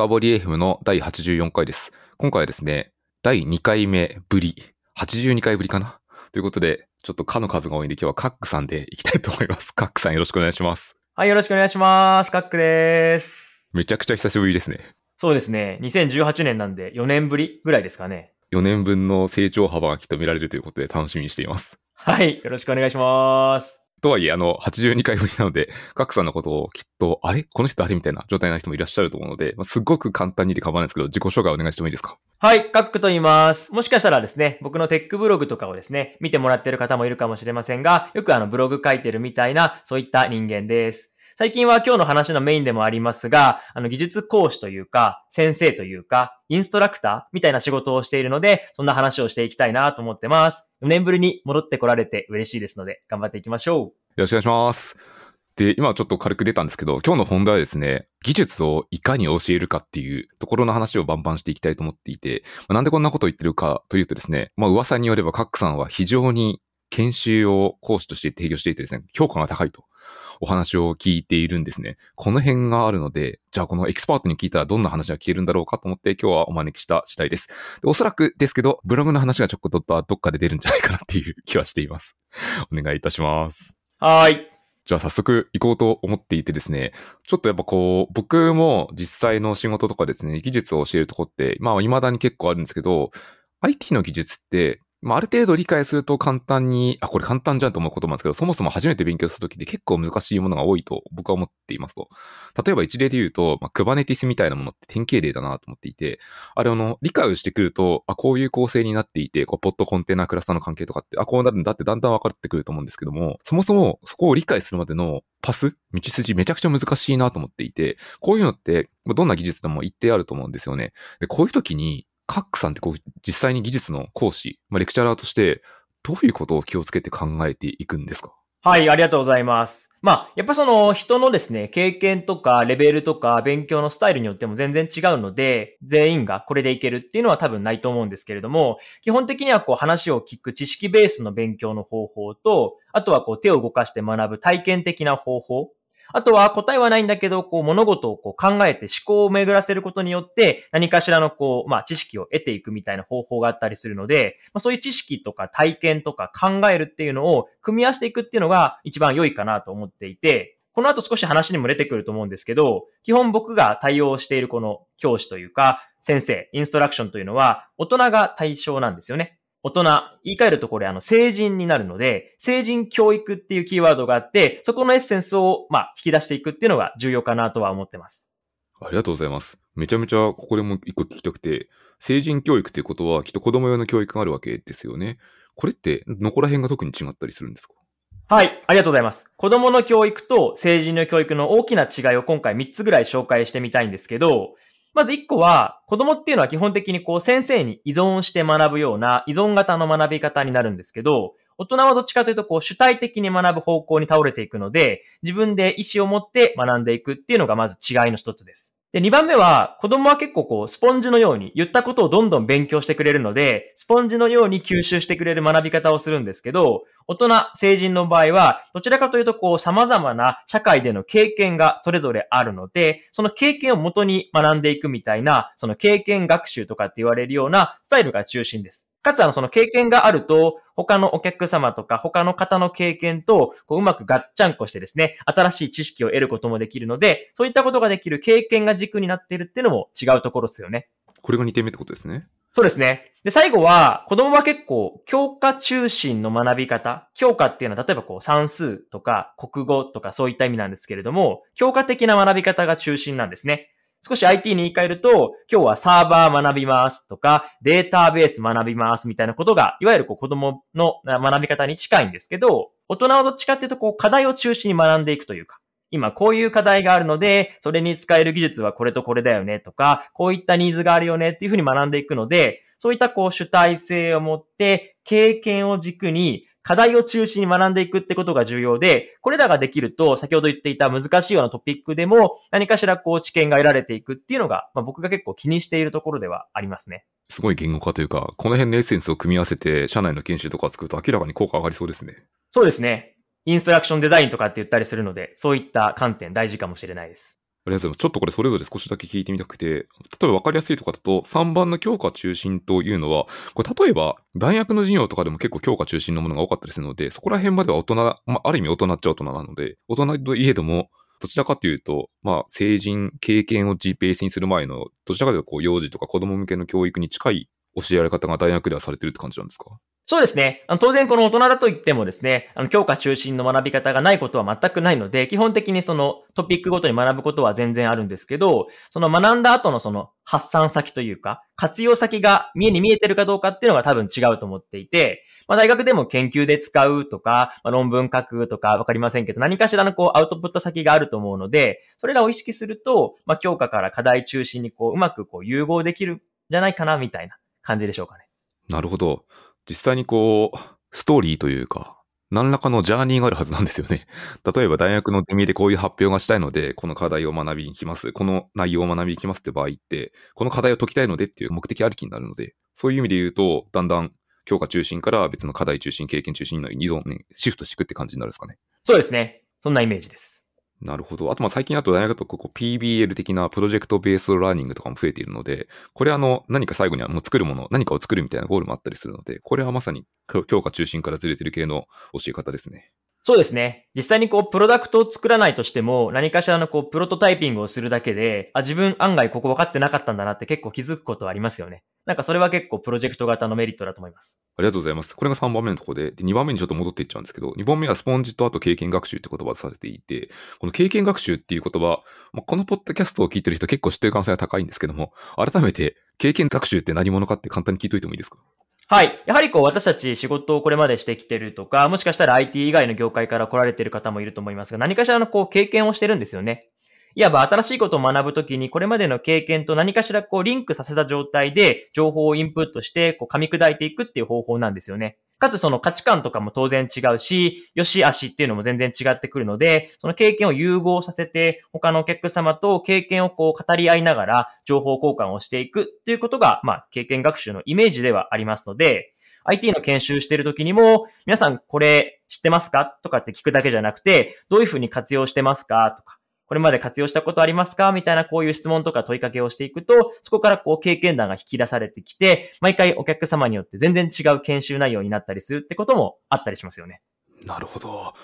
深掘り FM の第84回です。今回はですね、第2回目ぶり、82回ぶりかな？ということで、ちょっとかの数が多いんで今日はカックさんでいきたいと思います。カックさんよろしくお願いします。はい、よろしくお願いします。カックです。めちゃくちゃ久しぶりですね。そうですね。2018年なんで4年ぶりぐらいですかね。4年分の成長幅がきっと見られるということで楽しみにしています。はい、よろしくお願いします。とはいえ、あの、82回振りなので、カックさんのことをきっと、あれ？この人誰？みたいな状態な人もいらっしゃると思うので、まあ、すっごく簡単にで構わないですけど、自己紹介お願いしてもいいですか？はい、カックと言います。もしかしたらですね、僕のテックブログとかをですね、見てもらってる方もいるかもしれませんが、よくあのブログ書いてるみたいな、そういった人間です。最近は今日の話のメインでもありますが、あの技術講師というか、先生というか、インストラクターみたいな仕事をしているので、そんな話をしていきたいなと思ってます。4年ぶりに戻ってこられて嬉しいですので、頑張っていきましょう。よろしくお願いします。で、今ちょっと軽く出たんですけど、今日の本題はですね、技術をいかに教えるかっていうところの話をバンバンしていきたいと思っていて、まあなんでこんなことを言ってるかというとですね、まあ噂によればカックさんは非常に研修を講師として提供していてですね、評価が高いとお話を聞いているんですね。この辺があるので、じゃあこのエキスパートに聞いたらどんな話が聞けるんだろうかと思って今日はお招きした次第です。でおそらくですけど、ブログの話がちょっとどっかで出るんじゃないかなっていう気はしています。お願いいたします。はーい。じゃあ早速行こうと思っていてですね、ちょっとやっぱこう、僕も実際の仕事とかですね、技術を教えるとこって、まあ未だに結構あるんですけど、IT の技術って、まあある程度理解すると簡単に、あ、これ簡単じゃんと思うことなんですけど、そもそも初めて勉強するときって結構難しいものが多いと僕は思っていますと。例えば一例で言うと、まあ、クバネティスみたいなものって典型例だなと思っていて、あれあの、理解をしてくると、あ、こういう構成になっていて、こう、ポットコンテナクラスターの関係とかって、あ、こうなるんだってだんだん分かってくると思うんですけども、そもそもそこを理解するまでのパス道筋めちゃくちゃ難しいなと思っていて、こういうのって、どんな技術でも一定あると思うんですよね。で、こういう時に、カックさんってこう、実際に技術の講師、まあ、レクチャラーとして、どういうことを気をつけて考えていくんですか？はい、ありがとうございます。まあ、やっぱその人のですね、経験とかレベルとか勉強のスタイルによっても全然違うので、全員がこれでいけるっていうのは多分ないと思うんですけれども、基本的にはこう話を聞く知識ベースの勉強の方法と、あとはこう手を動かして学ぶ体験的な方法、あとは答えはないんだけど、こう物事をこう考えて思考を巡らせることによって何かしらのこう、まあ知識を得ていくみたいな方法があったりするので、まあそういう知識とか体験とか考えるっていうのを組み合わせていくっていうのが一番良いかなと思っていて、この後少し話にも出てくると思うんですけど、基本僕が対応しているこの教師というか先生、インストラクションというのは大人が対象なんですよね。大人、言い換えるとこれあの成人になるので、成人教育っていうキーワードがあって、そこのエッセンスをまあ引き出していくっていうのが重要かなとは思ってます。ありがとうございます。めちゃめちゃここでも一個聞きたくて、成人教育っていうことはきっと子供用の教育があるわけですよね。これって、どこら辺が特に違ったりするんですか？はい、ありがとうございます。子供の教育と成人の教育の大きな違いを今回3つぐらい紹介してみたいんですけど、まず一個は、子供っていうのは基本的にこう先生に依存して学ぶような依存型の学び方になるんですけど、大人はどっちかというとこう主体的に学ぶ方向に倒れていくので、自分で意思を持って学んでいくっていうのがまず違いの一つです。で、2番目は、子供は結構こう、スポンジのように、言ったことをどんどん勉強してくれるので、スポンジのように吸収してくれる学び方をするんですけど、大人、成人の場合は、どちらかというとこう、様々な社会での経験がそれぞれあるので、その経験を元に学んでいくみたいな、その経験学習とかって言われるようなスタイルが中心です。かつ、あの、その経験があると、他のお客様とか、他の方の経験と、こう、うまくガッチャンコしてですね、新しい知識を得ることもできるので、そういったことができる経験が軸になっているっていうのも違うところですよね。これが2点目ってことですね。そうですね。で、最後は、子供は結構、教科中心の学び方。教科っていうのは、例えばこう、算数とか、国語とか、そういった意味なんですけれども、教科的な学び方が中心なんですね。少し IT に言い換えると、今日はサーバー学びますとか、データベース学びますみたいなことが、いわゆるこう子供の学び方に近いんですけど、大人はどっちかっていうと、こう課題を中心に学んでいくというか、今こういう課題があるので、それに使える技術はこれとこれだよねとか、こういったニーズがあるよねっていうふうに学んでいくので、そういったこう主体性を持って、経験を軸に、課題を中心に学んでいくってことが重要で、これらができると、先ほど言っていた難しいようなトピックでも、何かしらこう知見が得られていくっていうのが、まあ、僕が結構気にしているところではありますね。すごい言語化というか、この辺のエッセンスを組み合わせて、社内の研修とか作ると明らかに効果上がりそうですね。そうですね。インストラクションデザインとかって言ったりするので、そういった観点大事かもしれないです。ありがとうございます。ちょっとこれそれぞれ少しだけ聞いてみたくて、例えば分かりやすいとかだと、3番の教科中心というのは、これ例えば大学の授業とかでも結構教科中心のものが多かったりするので、そこら辺までは大人、まあ、ある意味大人っちゃ大人なので、大人といえども、どちらかというと、まあ、成人、経験を GPS にする前の、どちらかというと、こう、幼児とか子供向けの教育に近い教えられ方が大学ではされてるって感じなんですか？そうですね。あの当然この大人だと言ってもですね、あの教科中心の学び方がないことは全くないので、基本的にそのトピックごとに学ぶことは全然あるんですけど、その学んだ後のその発散先というか、活用先が見えに見えてるかどうかっていうのが多分違うと思っていて、まあ大学でも研究で使うとか、まあ、論文書くとかわかりませんけど、何かしらのこうアウトプット先があると思うので、それらを意識すると、まあ教科から課題中心にこううまくこう融合できるんじゃないかなみたいな感じでしょうかね。なるほど。実際にこう、ストーリーというか、何らかのジャーニーがあるはずなんですよね。例えば大学のゼミでこういう発表がしたいので、この課題を学びに行きます。この内容を学びに行きますって場合って、この課題を解きたいのでっていう目的ありきになるので、そういう意味で言うと、だんだん教科中心から別の課題中心、経験中心の依存ね、シフトしていくって感じになるんですかね。そうですね。そんなイメージです。なるほど。あと、ま、最近だと大学とここ PBL 的なプロジェクトベースラーニングとかも増えているので、これあの、何か最後にはもう作るもの、何かを作るみたいなゴールもあったりするので、これはまさに強化中心からずれてる系の教え方ですね。そうですね。実際にこう、プロダクトを作らないとしても、何かしらのこう、プロトタイピングをするだけで、あ、自分案外ここ分かってなかったんだなって結構気づくことはありますよね。なんかそれは結構プロジェクト型のメリットだと思います。ありがとうございます。これが3番目のところで、で2番目にちょっと戻っていっちゃうんですけど、2番目はスポンジとあと経験学習って言葉をされていて、この経験学習っていう言葉、まあ、このポッドキャストを聞いてる人結構知ってる可能性が高いんですけども、改めて経験学習って何者かって簡単に聞いといてもいいですか？はい。やはりこう私たち仕事をこれまでしてきてるとか、もしかしたら IT 以外の業界から来られてる方もいると思いますが、何かしらのこう経験をしてるんですよね。いわば新しいことを学ぶときに、これまでの経験と何かしらこうリンクさせた状態で情報をインプットして、こう噛み砕いていくっていう方法なんですよね。かつその価値観とかも当然違うし、良し悪しっていうのも全然違ってくるので、その経験を融合させて、他のお客様と経験をこう語り合いながら情報交換をしていくっていうことが、まあ、経験学習のイメージではありますので、IT の研修してる時にも、皆さんこれ知ってますか？とかって聞くだけじゃなくて、どういうふうに活用してますか？とか、これまで活用したことありますか？みたいなこういう質問とか問いかけをしていくと、そこからこう経験談が引き出されてきて、毎回お客様によって全然違う研修内容になったりするってこともあったりしますよね。なるほど。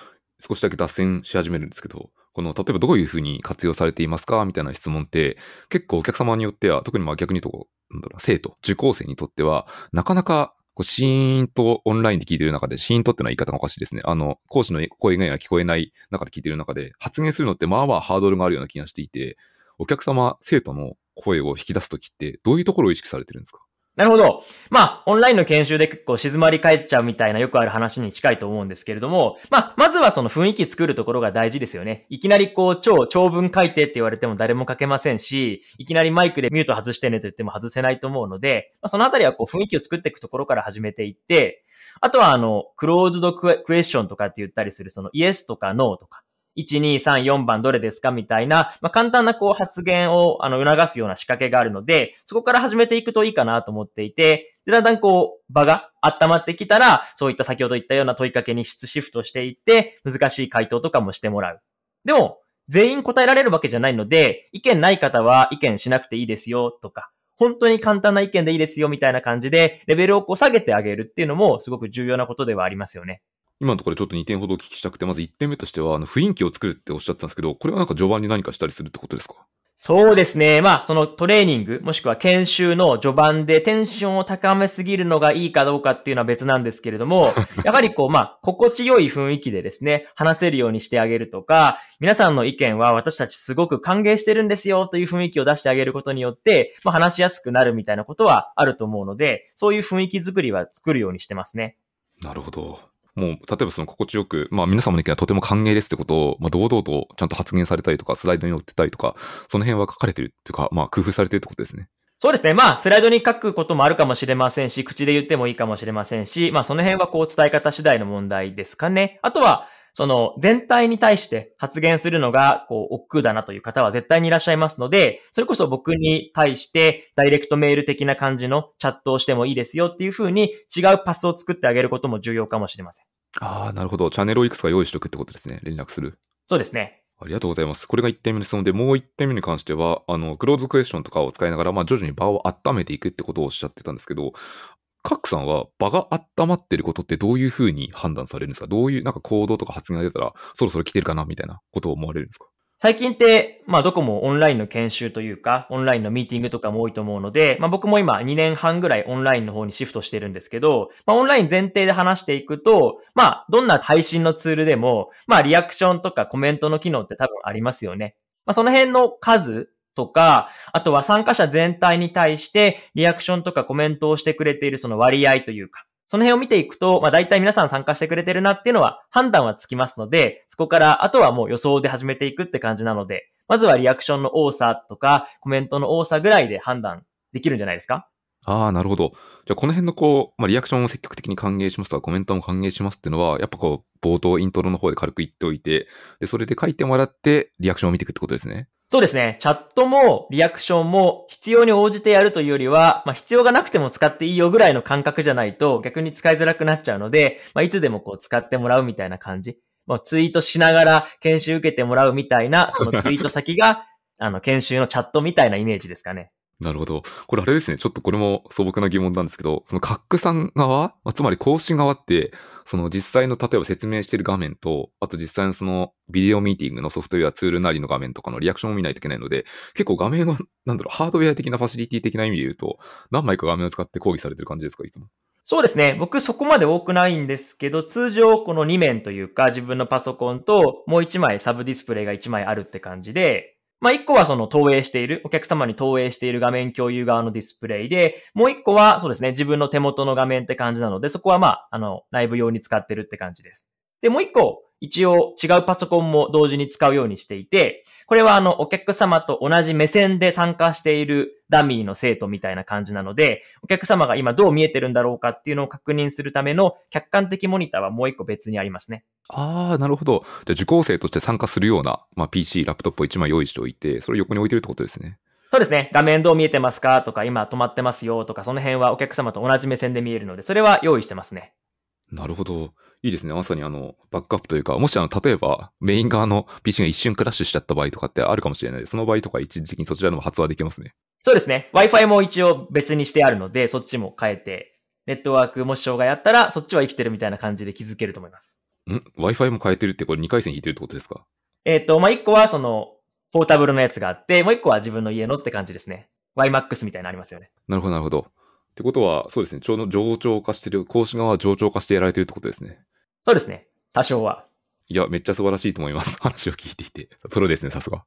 少しだけ脱線し始めるんですけど、この、例えばどういうふうに活用されていますか？みたいな質問って、結構お客様によっては、特にまあ逆に言うと、なんだろう、生徒、受講生にとっては、なかなかこうシーンとオンラインで聞いてる中で、シーンとってのは言い方がおかしいですね。あの、講師の声が聞こえない中で聞いてる中で、発言するのってまあまあハードルがあるような気がしていて、お客様、生徒の声を引き出すときって、どういうところを意識されてるんですか？なるほど。まあ、オンラインの研修で結構静まり返っちゃうみたいなよくある話に近いと思うんですけれども、まあ、まずはその雰囲気作るところが大事ですよね。いきなりこう、超長文書いてって言われても誰も書けませんし、いきなりマイクでミュート外してねと言っても外せないと思うので、まあ、そのあたりはこう、雰囲気を作っていくところから始めていって、あとはあの、クローズドクエクエスチョンとかって言ったりする、そのイエスとかノーとか、1、2、3、4番どれですかみたいな、まあ、簡単なこう発言をあの促すような仕掛けがあるので、そこから始めていくといいかなと思っていて、でだんだんこう場が温まってきたら、そういった先ほど言ったような問いかけに質シフトしていって、難しい回答とかもしてもらう。でも、全員答えられるわけじゃないので、意見ない方は意見しなくていいですよとか、本当に簡単な意見でいいですよみたいな感じで、レベルをこう下げてあげるっていうのもすごく重要なことではありますよね。今のところちょっと2点ほどお聞きしたくて、まず1点目としては、あの雰囲気を作るっておっしゃってたんですけど、これはなんか序盤に何かしたりするってことですか？そうですね。まあ、そのトレーニング、もしくは研修の序盤でテンションを高めすぎるのがいいかどうかっていうのは別なんですけれども、やはりこう、まあ、心地よい雰囲気でですね、話せるようにしてあげるとか、皆さんの意見は私たちすごく歓迎してるんですよという雰囲気を出してあげることによって、まあ、話しやすくなるみたいなことはあると思うので、そういう雰囲気作りは作るようにしてますね。なるほど。もう、例えばその心地よく、まあ皆様の意見はとても歓迎ですってことを、まあ堂々とちゃんと発言されたりとか、スライドに載ってたりとか、その辺は書かれてるっていうか、まあ工夫されてるってことですね。そうですね。まあ、スライドに書くこともあるかもしれませんし、口で言ってもいいかもしれませんし、まあ、その辺はこう伝え方次第の問題ですかね。あとは、その全体に対して発言するのが、こう、億劫だなという方は絶対にいらっしゃいますので、それこそ僕に対してダイレクトメール的な感じのチャットをしてもいいですよっていうふうに違うパスを作ってあげることも重要かもしれません。ああ、なるほど。チャンネルをいくつか用意しとくってことですね。連絡する。そうですね。ありがとうございます。これが1点目の質問で、もう1点目に関しては、あの、クローズクエスチョンとかを使いながら、まあ、徐々に場を温めていくってことをおっしゃってたんですけど、カックさんは場が温まってることってどういうふうに判断されるんですか？どういうなんか行動とか発言が出たら、そろそろ来てるかなみたいなことを思われるんですか？最近って、まあどこもオンラインの研修というか、オンラインのミーティングとかも多いと思うので、まあ僕も今2年半ぐらいオンラインの方にシフトしてるんですけど、まあオンライン前提で話していくと、まあどんな配信のツールでも、まあリアクションとかコメントの機能って多分ありますよね。まあその辺の数とか、あとは参加者全体に対してリアクションとかコメントをしてくれているその割合というか、その辺を見ていくと、まあ大体皆さん参加してくれてるなっていうのは判断はつきますので、そこからあとはもう予想で始めていくって感じなので、まずはリアクションの多さとか、コメントの多さぐらいで判断できるんじゃないですか？ああ、なるほど。じゃあ、この辺のこう、まあ、リアクションを積極的に歓迎しますとか、コメントも歓迎しますっていうのは、やっぱこう、冒頭、イントロの方で軽く言っておいて、で、それで書いてもらって、リアクションを見ていくってことですね。そうですね。チャットもリアクションも必要に応じてやるというよりは、まあ、必要がなくても使っていいよぐらいの感覚じゃないと逆に使いづらくなっちゃうので、まあ、いつでもこう使ってもらうみたいな感じ。まあ、ツイートしながら研修受けてもらうみたいな、そのツイート先が、あの、研修のチャットみたいなイメージですかね。なるほど。これあれですね。ちょっとこれも素朴な疑問なんですけど、そのカックさん側、まあ、つまり講師側って、その実際の例えば説明している画面と、あと実際のそのビデオミーティングのソフトウェアツールなりの画面とかのリアクションを見ないといけないので、結構画面は、なんだろう、ハードウェア的なファシリティ的な意味で言うと、何枚か画面を使って講義されてる感じですか、いつも。そうですね。僕そこまで多くないんですけど、通常この2面というか自分のパソコンともう1枚サブディスプレイが1枚あるって感じで、まあ、一個はその投影している、お客様に投影している画面共有側のディスプレイで、もう一個はそうですね、自分の手元の画面って感じなので、そこはまあ、あの、内部用に使ってるって感じです。で、もう一個、一応違うパソコンも同時に使うようにしていて、これはあの、お客様と同じ目線で参加しているダミーの生徒みたいな感じなので、お客様が今どう見えてるんだろうかっていうのを確認するための客観的モニターはもう一個別にありますね。ああ、なるほど。じゃあ受講生として参加するような、まあ、PC、ラップトップを1枚用意しておいて、それを横に置いてるってことですね。そうですね。画面どう見えてますかとか、今止まってますよとか、その辺はお客様と同じ目線で見えるので、それは用意してますね。なるほど。いいですね。まさにあの、バックアップというか、もしあの、例えば、メイン側の PC が一瞬クラッシュしちゃった場合とかってあるかもしれない。その場合とか一時的にそちらでも発話できますね。そうですね。Wi-Fi も一応別にしてあるので、そっちも変えて、ネットワークもし障害あったら、そっちは生きてるみたいな感じで気づけると思います。ん ?Wi-Fi も変えてるってこれ2回線引いてるってことですか？えっ、ー、と、まあ、1個はその、ポータブルのやつがあって、もう1個は自分の家のって感じですね。YMAX みたいなのありますよね。なるほど、なるほど。ってことは、そうですね。ちょうど上長化してる、講師側は上長化してやられてるってことですね。そうですね。多少は。いや、めっちゃ素晴らしいと思います。話を聞いていて。プロですね、さすが。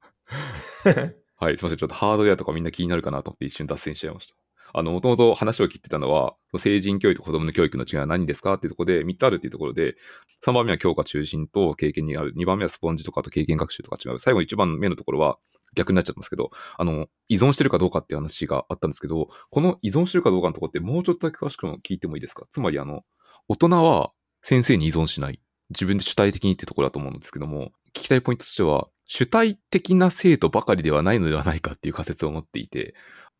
はい、すいません。ちょっとハードウェアとかみんな気になるかなと思って一瞬脱線しちゃいました。あの、もともと話を聞いてたのは、成人教育と子供の教育の違いは何ですか？っていうところで、3つあるっていうところで、3番目は教科中心と経験にある、2番目はスポンジとかと経験学習とか違う。最後1番目のところは逆になっちゃってますけど、あの、依存してるかどうかっていう話があったんですけど、この依存してるかどうかのところってもうちょっとだけ詳しく聞いてもいいですか？つまりあの、大人は先生に依存しない。自分で主体的にってところだと思うんですけども、聞きたいポイントとしては、主体的な生徒ばかりではないのではないかっていう仮説を持っていて、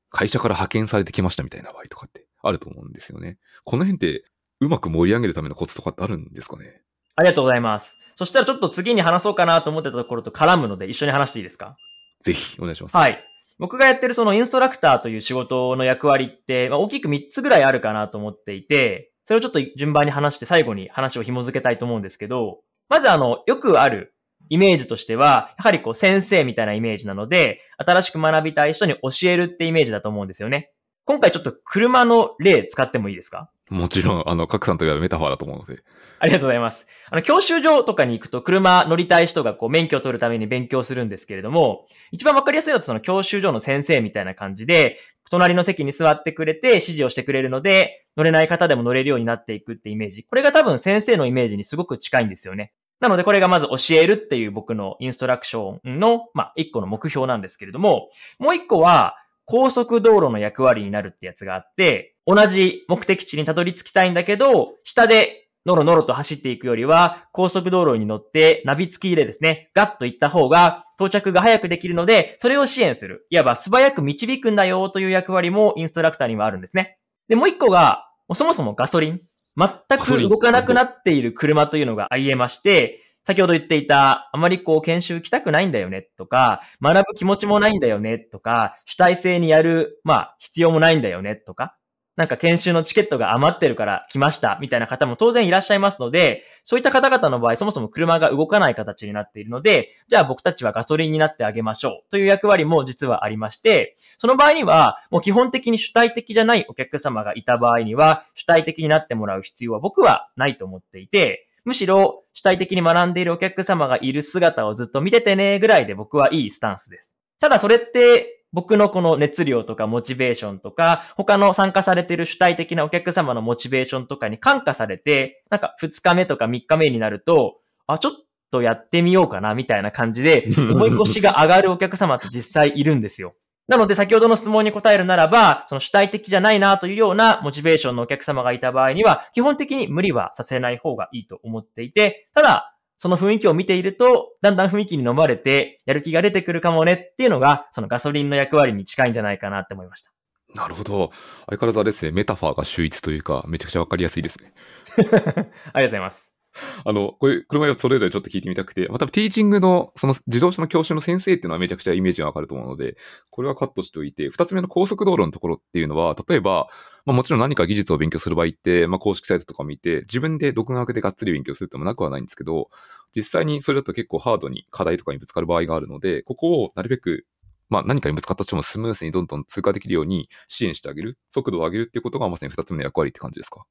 会社から派遣されてきましたみたいな場合とかってあると思うんですよね。この辺ってうまく盛り上げるためのコツとかってあるんですかね？ありがとうございます。そしたらちょっと次に話そうかなと思ってたところと絡むので一緒に話していいですか？ぜひお願いします。はい。僕がやってるそのインストラクターという仕事の役割って、まあ、大きく3つぐらいあるかなと思っていて、それをちょっと順番に話して最後に話を紐付けたいと思うんですけど、まずあの、よくあるイメージとしては、やはりこう先生みたいなイメージなので、新しく学びたい人に教えるってイメージだと思うんですよね。今回ちょっと車の例使ってもいいですか？もちろん、あの、各さんといえばメタファーだと思うので。ありがとうございます。あの、教習所とかに行くと車乗りたい人がこう免許を取るために勉強するんですけれども、一番わかりやすいのはその教習所の先生みたいな感じで、隣の席に座ってくれて指示をしてくれるので、乗れない方でも乗れるようになっていくってイメージ。これが多分先生のイメージにすごく近いんですよね。なのでこれがまず教えるっていう僕のインストラクションの、まあ、一個の目標なんですけれども、もう一個は、高速道路の役割になるってやつがあって、同じ目的地にたどり着きたいんだけど、下でノロノロと走っていくよりは、高速道路に乗ってナビ付きでですね、ガッと行った方が到着が早くできるので、それを支援する。いわば素早く導くんだよという役割もインストラクターにはあるんですね。で、もう一個が、そもそもガソリン。全く動かなくなっている車というのがあり得まして、先ほど言っていた、あまりこう研修行きたくないんだよねとか、学ぶ気持ちもないんだよねとか、主体性にやる、まあ、必要もないんだよねとか、なんか研修のチケットが余ってるから来ましたみたいな方も当然いらっしゃいますので、そういった方々の場合、そもそも車が動かない形になっているので、じゃあ僕たちはガソリンになってあげましょうという役割も実はありまして、その場合には、もう基本的に主体的じゃないお客様がいた場合には、主体的になってもらう必要は僕はないと思っていて、むしろ主体的に学んでいるお客様がいる姿をずっと見ててねぐらいで僕はいいスタンスです。ただそれって僕のこの熱量とかモチベーションとか、他の参加されている主体的なお客様のモチベーションとかに感化されて、なんか2日目とか3日目になると、あ、ちょっとやってみようかな、みたいな感じで、思い越しが上がるお客様って実際いるんですよ。なので先ほどの質問に答えるならば、その主体的じゃないなというようなモチベーションのお客様がいた場合には、基本的に無理はさせない方がいいと思っていて、ただ、その雰囲気を見ていると、だんだん雰囲気に飲まれて、やる気が出てくるかもねっていうのが、そのガソリンの役割に近いんじゃないかなって思いました。なるほど。相変わらずあれですね、メタファーが秀逸というか、めちゃくちゃわかりやすいですね。ありがとうございます。あの、これ、車をそれぞれちょっと聞いてみたくて、まあ、多分ティーチングの、その自動車の教習の先生っていうのはめちゃくちゃイメージがわかると思うので、これはカットしておいて、二つ目の高速道路のところっていうのは、例えば、まあもちろん何か技術を勉強する場合って、まあ公式サイトとかを見て、自分で独学でがっつり勉強するってもなくはないんですけど、実際にそれだと結構ハードに課題とかにぶつかる場合があるので、ここをなるべくまあ何かにぶつかったとしてもスムースにどんどん通過できるように支援してあげる、速度を上げるっていうことがまさに二つ目の役割って感じですか？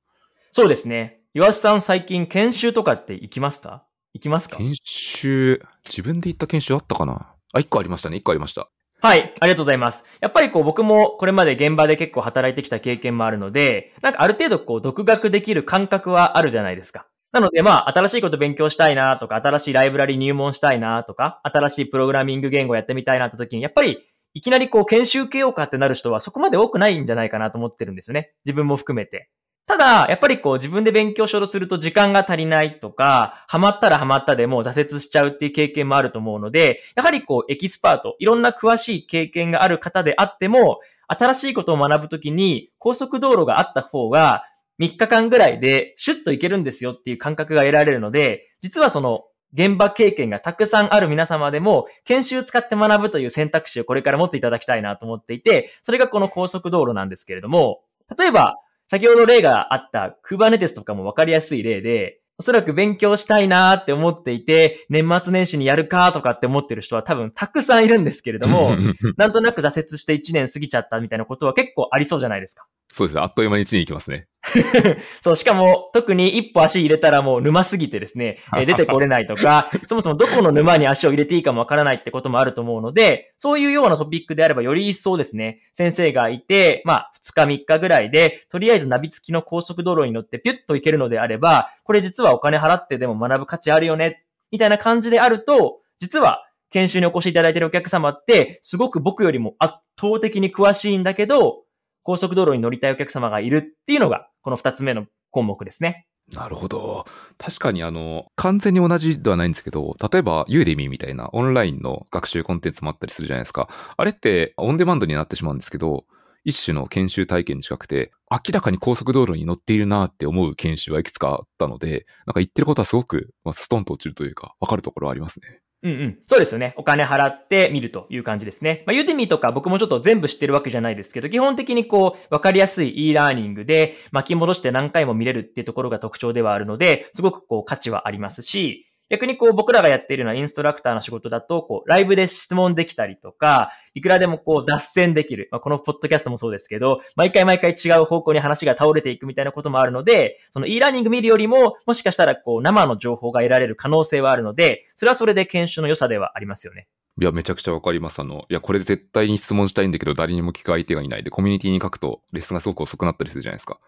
そうですね。岩瀬さん最近研修とかって行きますか行きますか？研修、自分で行った研修あったかな？あ、一個ありましたね。一個ありました。はい、ありがとうございます。やっぱりこう僕もこれまで現場で結構働いてきた経験もあるので、なんかある程度こう独学できる感覚はあるじゃないですか。なのでまあ新しいこと勉強したいなとか、新しいライブラリ入門したいなとか、新しいプログラミング言語やってみたいなって時に、やっぱりいきなりこう研修受けようかってなる人はそこまで多くないんじゃないかなと思ってるんですよね。自分も含めて。ただ、やっぱりこう自分で勉強しようとすると時間が足りないとか、ハマったらハマったでも挫折しちゃうっていう経験もあると思うので、やはりこうエキスパート、いろんな詳しい経験がある方であっても、新しいことを学ぶときに高速道路があった方が3日間ぐらいでシュッといけるんですよっていう感覚が得られるので、実はその現場経験がたくさんある皆様でも、研修使って学ぶという選択肢をこれから持っていただきたいなと思っていて、それがこの高速道路なんですけれども、例えば、先ほど例があった Kubernetes とかもわかりやすい例で、おそらく勉強したいなーって思っていて、年末年始にやるかとかって思ってる人は多分たくさんいるんですけれども、なんとなく挫折して1年過ぎちゃったみたいなことは結構ありそうじゃないですか。そうですね。あっという間に1年行きますね。そう、しかも特に一歩足入れたらもう沼すぎてですね、え出てこれないとか、そもそもどこの沼に足を入れていいかもわからないってこともあると思うので、そういうようなトピックであればより一層ですね、先生がいて、まあ2日3日ぐらいで、とりあえずナビ付きの高速道路に乗ってピュッと行けるのであれば、これ実はお金払ってでも学ぶ価値あるよね、みたいな感じであると、実は研修にお越しいただいているお客様って、すごく僕よりも圧倒的に詳しいんだけど、高速道路に乗りたいお客様がいるっていうのが、この二つ目の項目ですね。なるほど。確かにあの、完全に同じではないんですけど、例えばユーデミーみたいなオンラインの学習コンテンツもあったりするじゃないですか。あれってオンデマンドになってしまうんですけど、一種の研修体験に近くて、明らかに高速道路に乗っているなって思う研修はいくつかあったので、なんか言ってることはすごく、まあ、ストンと落ちるというか、わかるところはありますね。うんうん。そうですよね。お金払って見るという感じですね。まあ、ユーデミーとか僕もちょっと全部知ってるわけじゃないですけど、基本的にこう、わかりやすい e ラーニングで巻き戻して何回も見れるっていうところが特徴ではあるので、すごくこう価値はありますし、逆にこう僕らがやっているようなインストラクターの仕事だと、こうライブで質問できたりとか、いくらでもこう脱線できる。まあ、このポッドキャストもそうですけど、毎回毎回違う方向に話が倒れていくみたいなこともあるので、その e ラーニング見るよりも、もしかしたらこう生の情報が得られる可能性はあるので、それはそれで研修の良さではありますよね。いや、めちゃくちゃわかります。あの、いや、これ絶対に質問したいんだけど、誰にも聞く相手がいないで、コミュニティに書くと、レッスンがすごく遅くなったりするじゃないですか。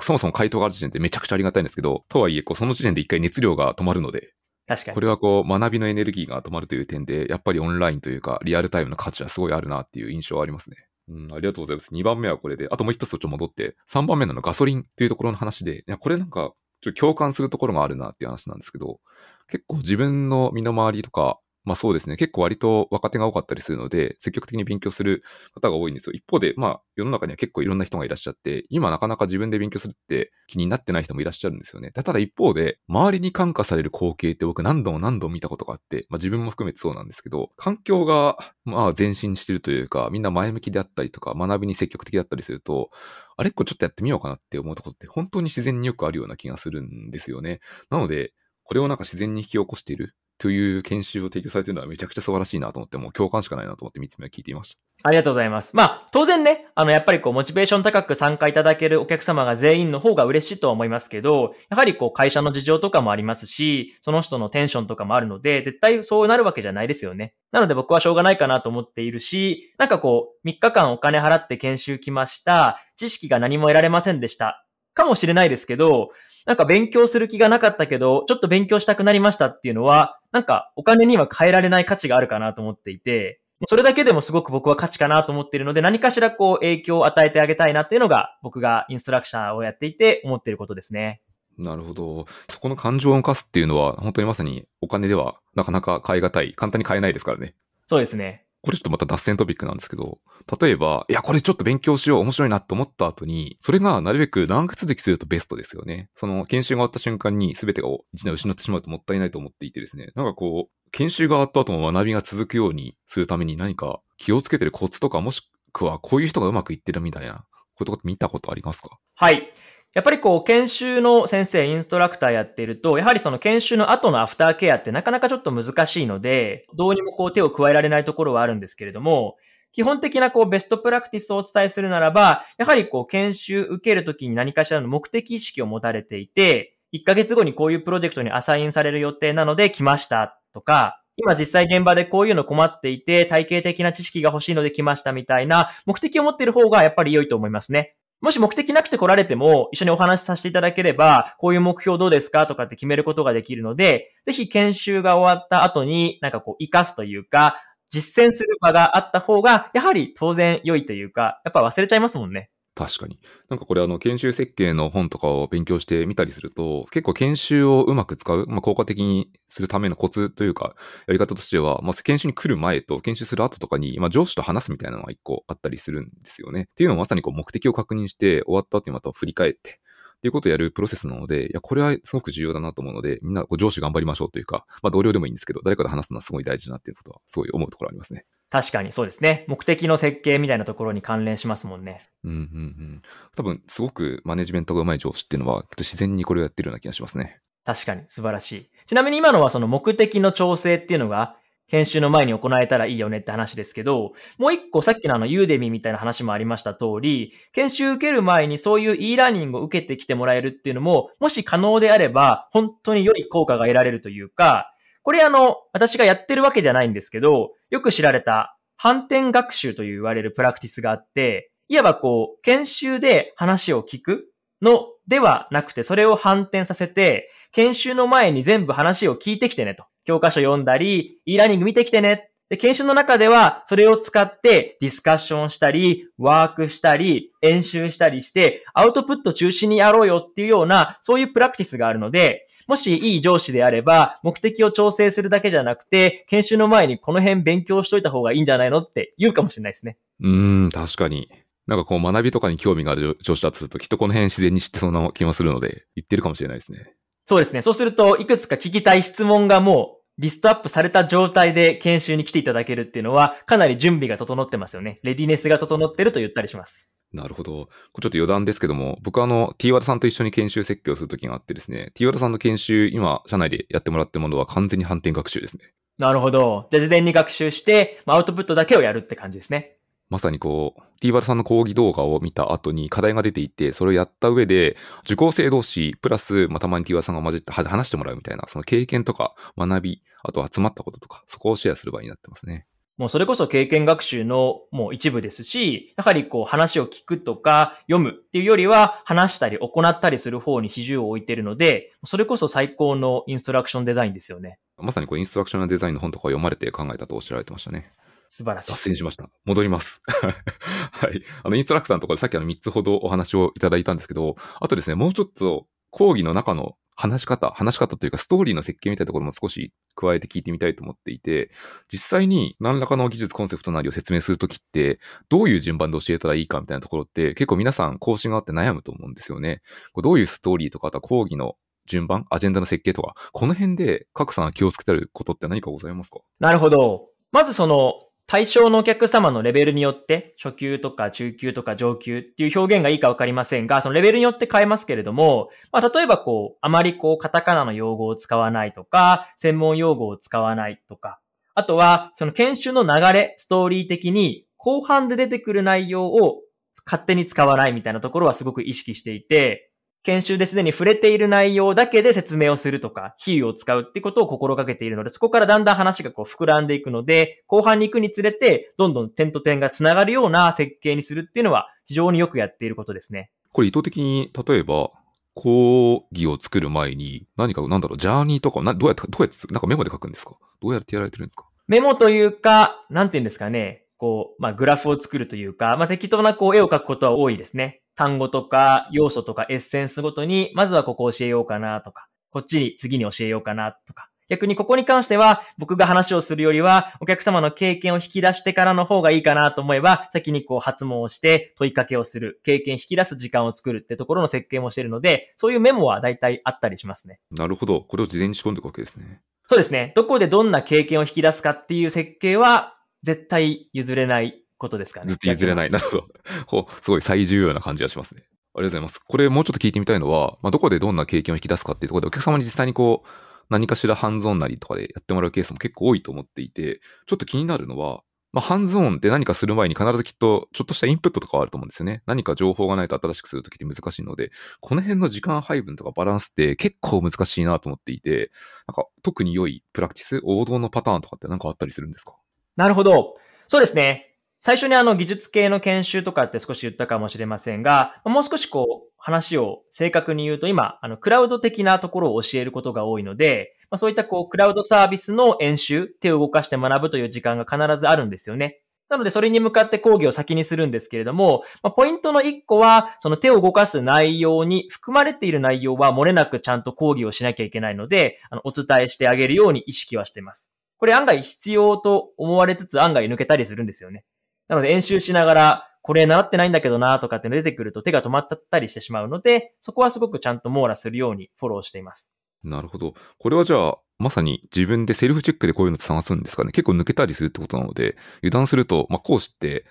そもそも回答がある時点でめちゃくちゃありがたいんですけど、とはいえ、こう、その時点で一回熱量が止まるので、確かに。これはこう、学びのエネルギーが止まるという点で、やっぱりオンラインというか、リアルタイムの価値はすごいあるなっていう印象はありますね。うん、ありがとうございます。2番目はこれで、あともう一つちょっと戻って、3番目なのガソリンっていうところの話で、いや、これなんか、ちょっと共感するところがあるなっていう話なんですけど、結構自分の身の回りとか、まあそうですね。結構割と若手が多かったりするので、積極的に勉強する方が多いんですよ。一方で、まあ世の中には結構いろんな人がいらっしゃって、今なかなか自分で勉強するって気になってない人もいらっしゃるんですよね。ただ一方で、周りに感化される光景って僕何度も何度も見たことがあって、まあ自分も含めてそうなんですけど、環境がまあ前進してるというか、みんな前向きであったりとか、学びに積極的だったりすると、あれっこちょっとやってみようかなって思うとこって本当に自然によくあるような気がするんですよね。なので、これをなんか自然に引き起こしているという研修を提供されてるのはめちゃくちゃ素晴らしいなと思って、もう共感しかないなと思って3つ目は聞いていました。ありがとうございます。まあ、当然ね、あの、やっぱりこう、モチベーション高く参加いただけるお客様が全員の方が嬉しいとは思いますけど、やはりこう、会社の事情とかもありますし、その人のテンションとかもあるので、絶対そうなるわけじゃないですよね。なので僕はしょうがないかなと思っているし、なんかこう、3日間お金払って研修来ました。知識が何も得られませんでした。かもしれないですけど、なんか勉強する気がなかったけど、ちょっと勉強したくなりましたっていうのは、なんかお金には変えられない価値があるかなと思っていて、それだけでもすごく僕は価値かなと思っているので、何かしらこう影響を与えてあげたいなっていうのが、僕がインストラクシャーをやっていて思っていることですね。なるほど。そこの感情を動かすっていうのは、本当にまさにお金ではなかなか買い難い、簡単に買えないですからね。そうですね。これちょっとまた脱線トピックなんですけど、例えば、いや、これちょっと勉強しよう、面白いなと思った後に、それがなるべく長く続きするとベストですよね。その研修が終わった瞬間に全てが一年失ってしまうともったいないと思っていてですね。なんかこう、研修が終わった後も学びが続くようにするために何か気をつけてるコツとかもしくはこういう人がうまくいってるみたいな、こういうとこって見たことありますか？はい。やっぱりこう、研修の先生、インストラクターやっていると、やはりその研修の後のアフターケアってなかなかちょっと難しいので、どうにもこう手を加えられないところはあるんですけれども、基本的なこうベストプラクティスをお伝えするならば、やはりこう研修受けるときに何かしらの目的意識を持たれていて、1ヶ月後にこういうプロジェクトにアサインされる予定なので来ましたとか、今実際現場でこういうの困っていて、体系的な知識が欲しいので来ましたみたいな目的を持っている方がやっぱり良いと思いますね。もし目的なくて来られても、一緒にお話しさせていただければ、こういう目標どうですか？とかって決めることができるので、ぜひ研修が終わった後に、なんかこう、活かすというか、実践する場があった方が、やはり当然良いというか、やっぱ忘れちゃいますもんね。確かに。なんかこれあの、研修設計の本とかを勉強してみたりすると、結構研修をうまく使う、まあ、効果的にするためのコツというか、やり方としては、まあ、研修に来る前と研修する後とかに、まあ、上司と話すみたいなのが一個あったりするんですよね。っていうのはまさにこう目的を確認して、終わった後にまた振り返って、っていうことをやるプロセスなので、いや、これはすごく重要だなと思うので、みんな上司頑張りましょうというか、まあ同僚でもいいんですけど、誰かと話すのはすごい大事だなっていうことは、すごい思うところありますね。確かにそうですね。目的の設計みたいなところに関連しますもんね。うんうんうん。多分、すごくマネジメントが上手い上司っていうのは、自然にこれをやってるような気がしますね。確かに、素晴らしい。ちなみに今のはその目的の調整っていうのが、研修の前に行えたらいいよねって話ですけど、もう一個さっきのあのユーデミみたいな話もありました通り、研修受ける前にそういう e ラーニングを受けてきてもらえるっていうのも、もし可能であれば、本当に良い効果が得られるというか、これあの、私がやってるわけじゃないんですけど、よく知られた反転学習と言われるプラクティスがあって、いわばこう、研修で話を聞くのではなくて、それを反転させて、研修の前に全部話を聞いてきてねと。教科書読んだり、e ラーニング見てきてね。で、研修の中では、それを使ってディスカッションしたり、ワークしたり、演習したりして、アウトプット中心にやろうよっていうような、そういうプラクティスがあるので、もしいい上司であれば、目的を調整するだけじゃなくて、研修の前にこの辺勉強しといた方がいいんじゃないのって言うかもしれないですね。うーん、確かに。なんかこう学びとかに興味がある上司だとすると、きっとこの辺自然に知ってそうな気もするので、言ってるかもしれないですね。そうですね。そうすると、いくつか聞きたい質問がもう、リストアップされた状態で研修に来ていただけるっていうのは、かなり準備が整ってますよね。レディネスが整ってると言ったりします。なるほど。これちょっと余談ですけども、僕はあの、T ワダさんと一緒に研修設計をするときがあってですね、T ワダさんの研修、今、社内でやってもらってるものは完全に反転学習ですね。なるほど。じゃあ事前に学習して、アウトプットだけをやるって感じですね。まさにこう、T ワルさんの講義動画を見た後に課題が出ていて、それをやった上で、受講生同士、プラス、まあ、たまに T ワルさんが混じって話してもらうみたいな、その経験とか学び、あと集まったこととか、そこをシェアする場になってますね。もうそれこそ経験学習のもう一部ですし、やはりこう話を聞くとか読むっていうよりは話したり行ったりする方に比重を置いているので、それこそ最高のインストラクションデザインですよね。まさにこうインストラクションデザインの本とかを読まれて考えたとおっしゃられてましたね。素晴らしい。脱線しました。戻ります。はい。あの、インストラクターのところでさっきあの3つほどお話をいただいたんですけど、あとですね、もうちょっと講義の中の話し方、話し方というかストーリーの設計みたいなところも少し加えて聞いてみたいと思っていて、実際に何らかの技術コンセプトなりを説明するときって、どういう順番で教えたらいいかみたいなところって結構皆さん更新があって悩むと思うんですよね。どういうストーリーとか、あとは講義の順番、アジェンダの設計とか、この辺で各さん気をつけてることって何かございますか？なるほど。まずその、対象のお客様のレベルによって、初級とか中級とか上級っていう表現がいいかわかりませんが、そのレベルによって変えますけれども、まあ、例えばこう、あまりこう、カタカナの用語を使わないとか、専門用語を使わないとか、あとは、その研修の流れ、ストーリー的に、後半で出てくる内容を勝手に使わないみたいなところはすごく意識していて、研修ですでに触れている内容だけで説明をするとか、比喩を使うってことを心がけているので、そこからだんだん話がこう膨らんでいくので、後半に行くにつれて、どんどん点と点が繋がるような設計にするっていうのは、非常によくやっていることですね。これ意図的に、例えば、講義を作る前に、何か、なんだろう、ジャーニーとか、などうやって、どうやって、なんかメモで書くんですか？どうやってやられてるんですか？メモというか、なんて言うんですかね。こう、まあ、グラフを作るというか、まあ、適当なこう、絵を描くことは多いですね。単語とか要素とかエッセンスごとに、まずはここ教えようかなとか、こっちに次に教えようかなとか。逆にここに関しては、僕が話をするよりは、お客様の経験を引き出してからの方がいいかなと思えば、先にこう発問をして問いかけをする、経験引き出す時間を作るってところの設計もしているので、そういうメモは大体あったりしますね。なるほど。これを事前に仕込んでいくわけですね。そうですね。どこでどんな経験を引き出すかっていう設計は、絶対譲れないことですかね。ずっと譲れない。なるほど。ほすごい最重要な感じがしますね。ありがとうございます。これもうちょっと聞いてみたいのは、まあ、どこでどんな経験を引き出すかっていうところでお客様に実際にこう、何かしらハンズオンなりとかでやってもらうケースも結構多いと思っていて、ちょっと気になるのは、まあ、ハンズオンって何かする前に必ずきっとちょっとしたインプットとかはあると思うんですよね。何か情報がないと新しくするときって難しいので、この辺の時間配分とかバランスって結構難しいなと思っていて、なんか特に良いプラクティス、王道のパターンとかって何かあったりするんですか？なるほど。そうですね。最初にあの技術系の研修とかって少し言ったかもしれませんが、もう少しこう話を正確に言うと今、あのクラウド的なところを教えることが多いので、まあ、そういったこうクラウドサービスの演習、手を動かして学ぶという時間が必ずあるんですよね。なのでそれに向かって講義を先にするんですけれども、まあ、ポイントの一個は、その手を動かす内容に含まれている内容は漏れなくちゃんと講義をしなきゃいけないので、あのお伝えしてあげるように意識はしています。これ案外必要と思われつつ案外抜けたりするんですよね。なので演習しながら、これ習ってないんだけどなとかって出てくると手が止まったりしてしまうので、そこはすごくちゃんと網羅するようにフォローしています。なるほど。これはじゃあ、まさに自分でセルフチェックでこういうの探すんですかね？結構抜けたりするってことなので、油断すると、まあ、講師って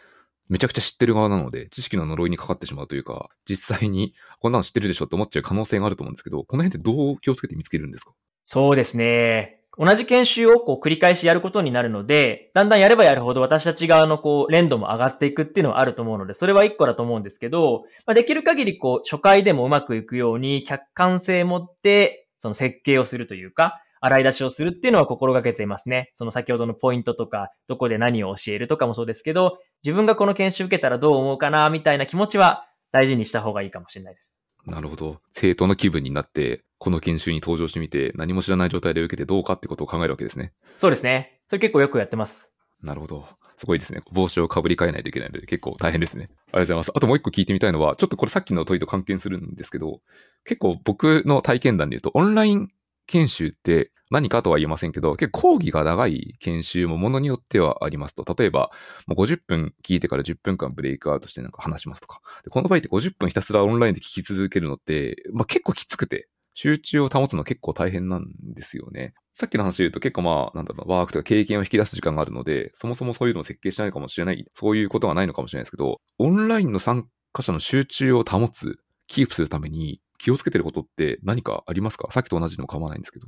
めちゃくちゃ知ってる側なので、知識の呪いにかかってしまうというか、実際にこんなの知ってるでしょって思っちゃう可能性があると思うんですけど、この辺ってどう気をつけて見つけるんですか？そうですね。同じ研修をこう繰り返しやることになるので、だんだんやればやるほど私たち側のこう連度も上がっていくっていうのはあると思うので、それは一個だと思うんですけど、まあ、できる限りこう初回でもうまくいくように客観性を持ってその設計をするというか、洗い出しをするっていうのは心がけていますね。その先ほどのポイントとか、どこで何を教えるとかもそうですけど、自分がこの研修受けたらどう思うかな、みたいな気持ちは大事にした方がいいかもしれないです。なるほど。生徒の気分になって、この研修に登場してみて、何も知らない状態で受けてどうかってことを考えるわけですね。そうですね。それ結構よくやってます。なるほど。すごいですね。帽子をかぶり替えないといけないので結構大変ですね。ありがとうございます。あともう一個聞いてみたいのは、ちょっとこれさっきの問いと関係するんですけど、結構僕の体験談で言うと、オンライン研修って何かとは言えませんけど、結構講義が長い研修もものによってはありますと。例えば、もう50分聞いてから10分間ブレイクアウトしてなんか話しますとか。でこの場合って50分ひたすらオンラインで聞き続けるのって、まあ、結構きつくて、集中を保つの結構大変なんですよね。さっきの話で言うと結構まあ、なんだろう、ワークとか経験を引き出す時間があるので、そもそもそういうのを設計しないかもしれない、そういうことがないのかもしれないですけど、オンラインの参加者の集中を保つ、キープするために気をつけてることって何かありますか？さっきと同じでも構わないんですけど。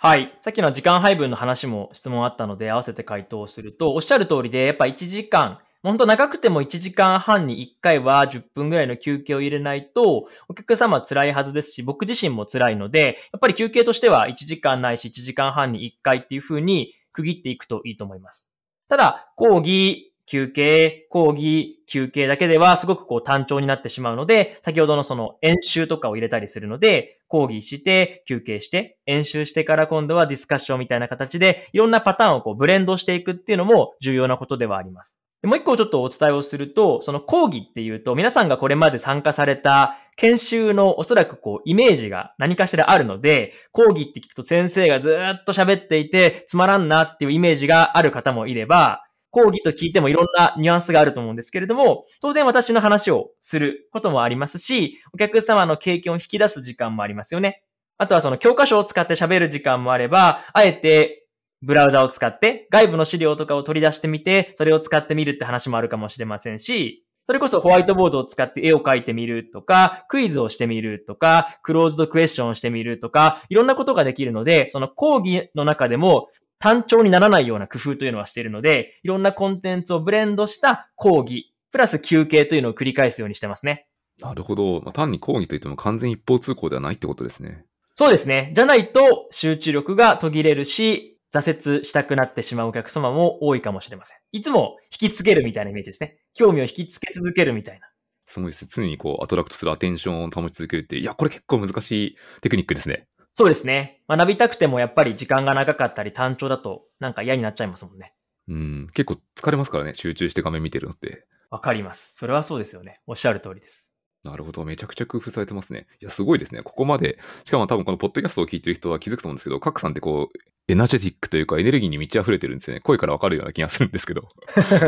はい。さっきの時間配分の話も質問あったので合わせて回答すると、おっしゃる通りで、やっぱ1時間、本当長くても1時間半に1回は10分ぐらいの休憩を入れないと、お客様は辛いはずですし、僕自身も辛いので、やっぱり休憩としては1時間ないし1時間半に1回っていう風に区切っていくといいと思います。ただ、講義、休憩、講義、休憩だけではすごくこう単調になってしまうので、先ほどのその演習とかを入れたりするので、講義して、休憩して、演習してから今度はディスカッションみたいな形で、いろんなパターンをこうブレンドしていくっていうのも重要なことではあります。もう一個ちょっとお伝えをすると、その講義っていうと、皆さんがこれまで参加された研修のおそらくこう、イメージが何かしらあるので、講義って聞くと先生がずっと喋っていて、つまらんなっていうイメージがある方もいれば、講義と聞いてもいろんなニュアンスがあると思うんですけれども、当然私の話をすることもありますし、お客様の経験を引き出す時間もありますよね。あとはその教科書を使って喋る時間もあれば、あえてブラウザを使って外部の資料とかを取り出してみて、それを使ってみるって話もあるかもしれませんし、それこそホワイトボードを使って絵を描いてみるとか、クイズをしてみるとか、クローズドクエスチョンをしてみるとか、いろんなことができるので、その講義の中でも単調にならないような工夫というのはしているので、いろんなコンテンツをブレンドした講義、プラス休憩というのを繰り返すようにしてますね。なるほど。まあ、単に講義といっても完全一方通行ではないってことですね。そうですね。じゃないと集中力が途切れるし、挫折したくなってしまうお客様も多いかもしれません。いつも引きつけるみたいなイメージですね。興味を引きつけ続けるみたいな。すごいです常にこう、アトラクトするアテンションを保ち続けるって、いや、これ結構難しいテクニックですね。そうですね。学びたくてもやっぱり時間が長かったり単調だとなんか嫌になっちゃいますもんね。うん、結構疲れますからね、集中して画面見てるのって。わかります。それはそうですよね。おっしゃる通りです。なるほど。めちゃくちゃ工夫されてますね。いや、すごいですね。ここまで。しかも多分このポッドキャストを聞いてる人は気づくと思うんですけど、カクさんってこう、エナジェティックというかエネルギーに満ち溢れてるんですよね。声からわかるような気がするんですけど。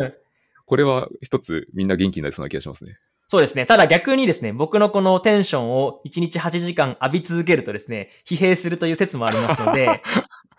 これは一つみんな元気になりそうな気がしますね。そうですね。ただ逆にですね、僕のこのテンションを1日8時間浴び続けるとですね、疲弊するという説もありますので、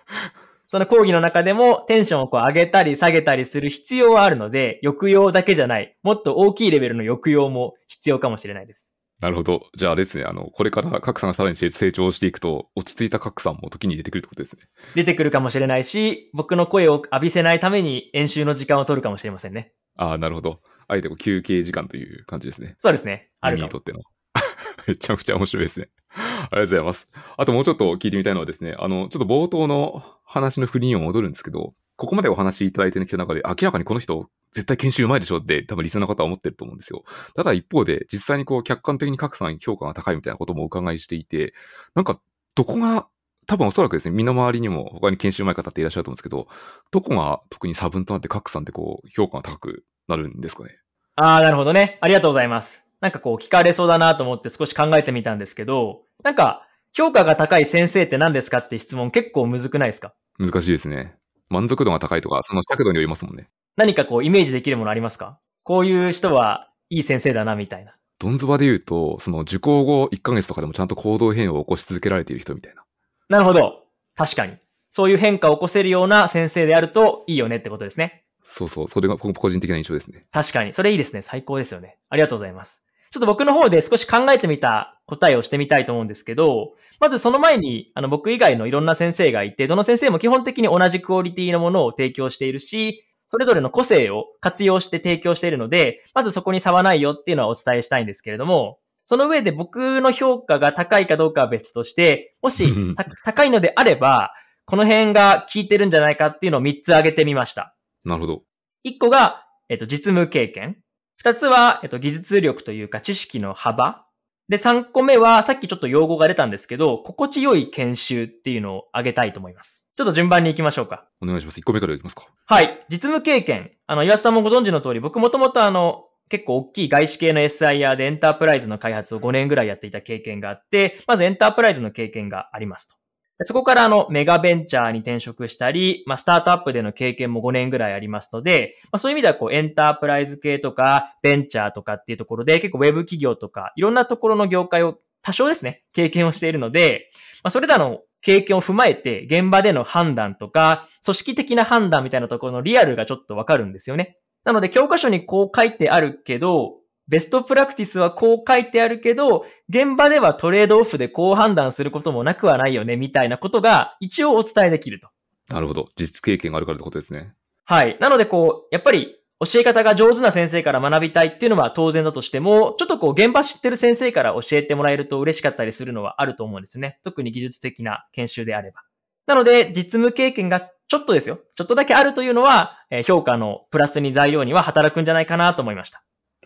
その講義の中でもテンションをこう上げたり下げたりする必要はあるので、抑揚だけじゃない、もっと大きいレベルの抑揚も必要かもしれないです。なるほど。じゃああれですね、あの、これからカクさんがさらに成長していくと、落ち着いたカクさんも時に出てくるってことですね。出てくるかもしれないし、僕の声を浴びせないために演習の時間を取るかもしれませんね。ああ、なるほど。あえて休憩時間という感じですね。そうですね。あるにとっての。めちゃくちゃ面白いですね。ありがとうございます。あともうちょっと聞いてみたいのはですね、あの、ちょっと冒頭の話の振りにも戻るんですけど、ここまでお話しいただいてきた中で、明らかにこの人、絶対研修うまいでしょって多分リスナーの方は思ってると思うんですよ。ただ一方で、実際にこう客観的に各さん評価が高いみたいなこともお伺いしていて、なんか、どこが、多分おそらくですね、身の回りにも他に研修うまい方っていらっしゃると思うんですけど、どこが特に差分となって各さんってこう、評価が高くなるんですかね？ああ、なるほどね。ありがとうございます。なんかこう聞かれそうだなと思って少し考えてみたんですけど、なんか、評価が高い先生って何ですかって質問結構むずくないですか？難しいですね。満足度が高いとか、その尺度によりますもんね。何かこうイメージできるものありますか？こういう人はいい先生だなみたいな。ドンズバで言うと、その受講後1ヶ月とかでもちゃんと行動変容を起こし続けられている人みたいな。なるほど。確かに。そういう変化を起こせるような先生であるといいよねってことですね。そうそう。それが個人的な印象ですね。確かに。それいいですね。最高ですよね。ありがとうございます。ちょっと僕の方で少し考えてみた答えをしてみたいと思うんですけど、まずその前に、あの僕以外のいろんな先生がいて、どの先生も基本的に同じクオリティのものを提供しているし、それぞれの個性を活用して提供しているので、まずそこに差はないよっていうのはお伝えしたいんですけれども、その上で僕の評価が高いかどうかは別として、もし 高いのであれば、この辺が効いてるんじゃないかっていうのを3つ挙げてみました。なるほど。1個が、えっと、実務経験。2つは、えっと、技術力というか知識の幅。で、3個目は、さっきちょっと用語が出たんですけど、心地よい研修っていうのを挙げたいと思います。ちょっと順番に行きましょうか。お願いします。1個目からいきますか。はい。実務経験。あの、岩瀬さんもご存知の通り、僕もともとあの、結構大きい外資系の SIR でエンタープライズの開発を5年ぐらいやっていた経験があって、まずエンタープライズの経験がありますと。そこからあの、メガベンチャーに転職したり、まあ、スタートアップでの経験も5年ぐらいありますので、まあ、そういう意味ではこう、エンタープライズ系とか、ベンチャーとかっていうところで、結構ウェブ企業とか、いろんなところの業界を多少ですね、経験をしているので、まあ、それらの経験を踏まえて、現場での判断とか、組織的な判断みたいなところのリアルがちょっとわかるんですよね。なので、教科書にこう書いてあるけど、ベストプラクティスはこう書いてあるけど、現場ではトレードオフでこう判断することもなくはないよね、みたいなことが一応お伝えできると。なるほど。実経験があるからってことですね。はい。なので、こう、やっぱり教え方が上手な先生から学びたいっていうのは当然だとしても、ちょっとこう現場知ってる先生から教えてもらえると嬉しかったりするのはあると思うんですね。特に技術的な研修であれば。なので、実務経験がちょっとですよ。ちょっとだけあるというのは、え評価のプラスに材料には働くんじゃないかなと思いました。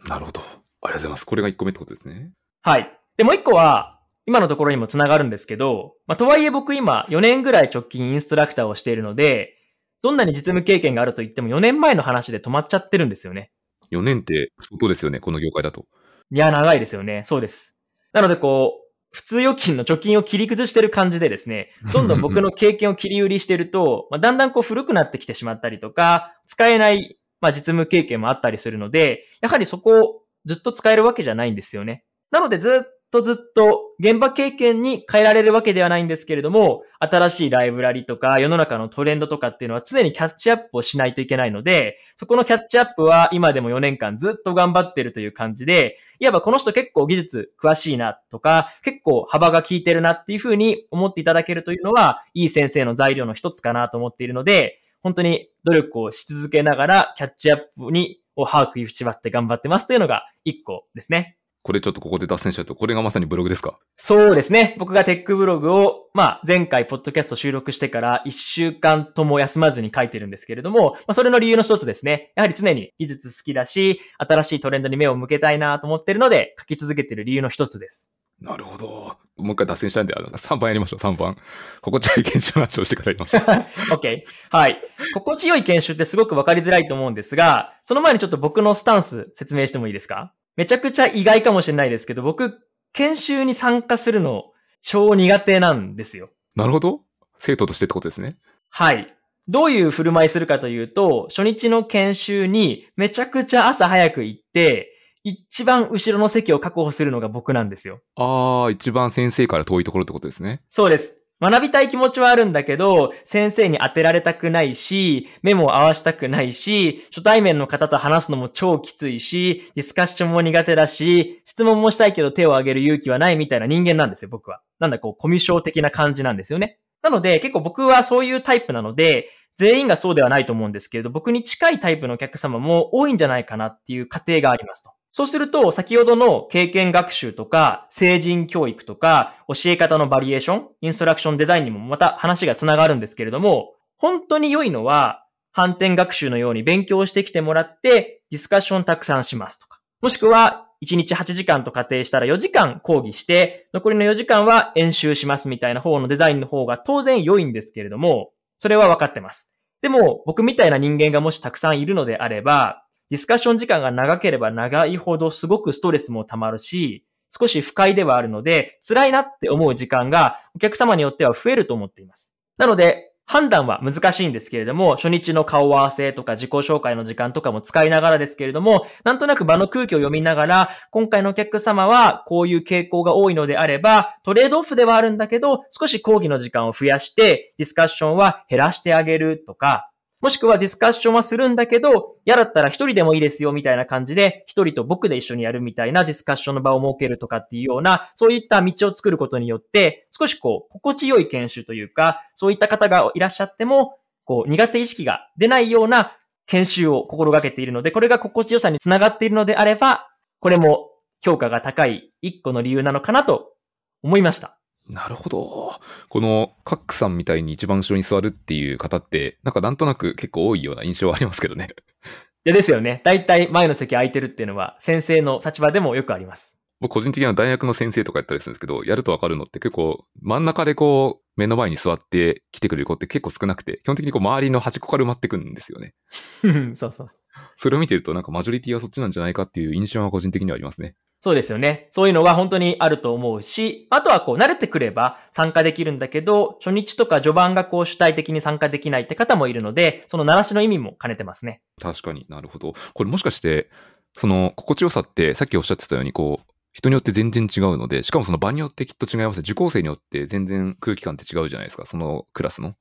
なるほど。ありがとうございます。これが1個目ってことですね。はい。で、もう1個は、今のところにもつながるんですけど、まあ、とはいえ僕今4年ぐらい直近インストラクターをしているので、どんなに実務経験があると言っても4年前の話で止まっちゃってるんですよね。4年って相当ですよね、この業界だと。いや、長いですよね。そうです。なのでこう、普通預金の貯金を切り崩してる感じでですね、どんどん僕の経験を切り売りしてると、まあ、だんだんこう古くなってきてしまったりとか、使えない、まあ、実務経験もあったりするので、やはりそこをずっと使えるわけじゃないんですよね。なのでずっとずっと現場経験に変えられるわけではないんですけれども、新しいライブラリとか世の中のトレンドとかっていうのは常にキャッチアップをしないといけないので、そこのキャッチアップは今でも4年間ずっと頑張ってるという感じで、いわばこの人結構技術詳しいなとか、結構幅が効いてるなっていうふうに思っていただけるというのは、いい先生の材料の一つかなと思っているので、本当に努力をし続けながらキャッチアップにを把握縛って頑張ってますというのが一個ですね。これちょっとここで脱線しちゃうと、これがまさにブログですか？そうですね。僕がテックブログを、まあ、前回、ポッドキャスト収録してから1週間とも休まずに書いてるんですけれども、まあ、それの理由の一つですね。やはり常に技術好きだし、新しいトレンドに目を向けたいなと思ってるので、書き続けてる理由の一つです。なるほど。もう一回脱線したんで、あの、3番やりましょう、3番。心地よい研修の話をしてからやりましょう。OK。はい。心地よい研修ってすごくわかりづらいと思うんですが、その前にちょっと僕のスタンス説明してもいいですか？めちゃくちゃ意外かもしれないですけど、僕、研修に参加するの超苦手なんですよ。なるほど。生徒としてってことですね。はい。どういう振る舞いするかというと、初日の研修にめちゃくちゃ朝早く行って、一番後ろの席を確保するのが僕なんですよ。ああ、一番先生から遠いところってことですね。そうです。学びたい気持ちはあるんだけど、先生に当てられたくないし、目も合わしたくないし、初対面の方と話すのも超きついし、ディスカッションも苦手だし、質問もしたいけど手を挙げる勇気はないみたいな人間なんですよ、僕は。なんだこう、コミュ障的な感じなんですよね。なので、結構僕はそういうタイプなので、全員がそうではないと思うんですけれど、僕に近いタイプのお客様も多いんじゃないかなっていう過程がありますと。そうすると、先ほどの経験学習とか、成人教育とか、教え方のバリエーション、インストラクションデザインにもまた話が繋がるんですけれども、本当に良いのは、反転学習のように勉強してきてもらって、ディスカッションたくさんしますとか。もしくは、1日8時間と仮定したら4時間講義して、残りの4時間は演習しますみたいな方のデザインの方が当然良いんですけれども、それは分かってます。でも、僕みたいな人間がもしたくさんいるのであれば、ディスカッション時間が長ければ長いほどすごくストレスも溜まるし、少し不快ではあるので、辛いなって思う時間がお客様によっては増えると思っています。なので、判断は難しいんですけれども、初日の顔合わせとか自己紹介の時間とかも使いながらですけれども、なんとなく場の空気を読みながら、今回のお客様はこういう傾向が多いのであれば、トレードオフではあるんだけど、少し講義の時間を増やして、ディスカッションは減らしてあげるとか、もしくはディスカッションはするんだけど、嫌だったら一人でもいいですよみたいな感じで、一人と僕で一緒にやるみたいなディスカッションの場を設けるとかっていうような、そういった道を作ることによって、少しこう、心地よい研修というか、そういった方がいらっしゃっても、こう、苦手意識が出ないような研修を心がけているので、これが心地よさにつながっているのであれば、これも評価が高い一個の理由なのかなと思いました。なるほど。この、カックさんみたいに一番後ろに座るっていう方って、なんかなんとなく結構多いような印象はありますけどね。いやですよね。だいたい前の席空いてるっていうのは、先生の立場でもよくあります。僕個人的には大学の先生とかやったりするんですけど、やるとわかるのって結構真ん中でこう、目の前に座って来てくれる子って結構少なくて、基本的にこう周りの端っこから埋まってくんですよね。そうそうそう。それを見てるとなんかマジョリティはそっちなんじゃないかっていう印象は個人的にはありますね。そうですよね。そういうのが本当にあると思うし、あとはこう慣れてくれば参加できるんだけど、初日とか序盤がこう主体的に参加できないって方もいるので、その鳴らしの意味も兼ねてますね。確かになるほど。これもしかして、その心地よさってさっきおっしゃってたようにこう、人によって全然違うので、しかもその場によってきっと違います。受講生によって全然空気感って違うじゃないですか。そのクラスの。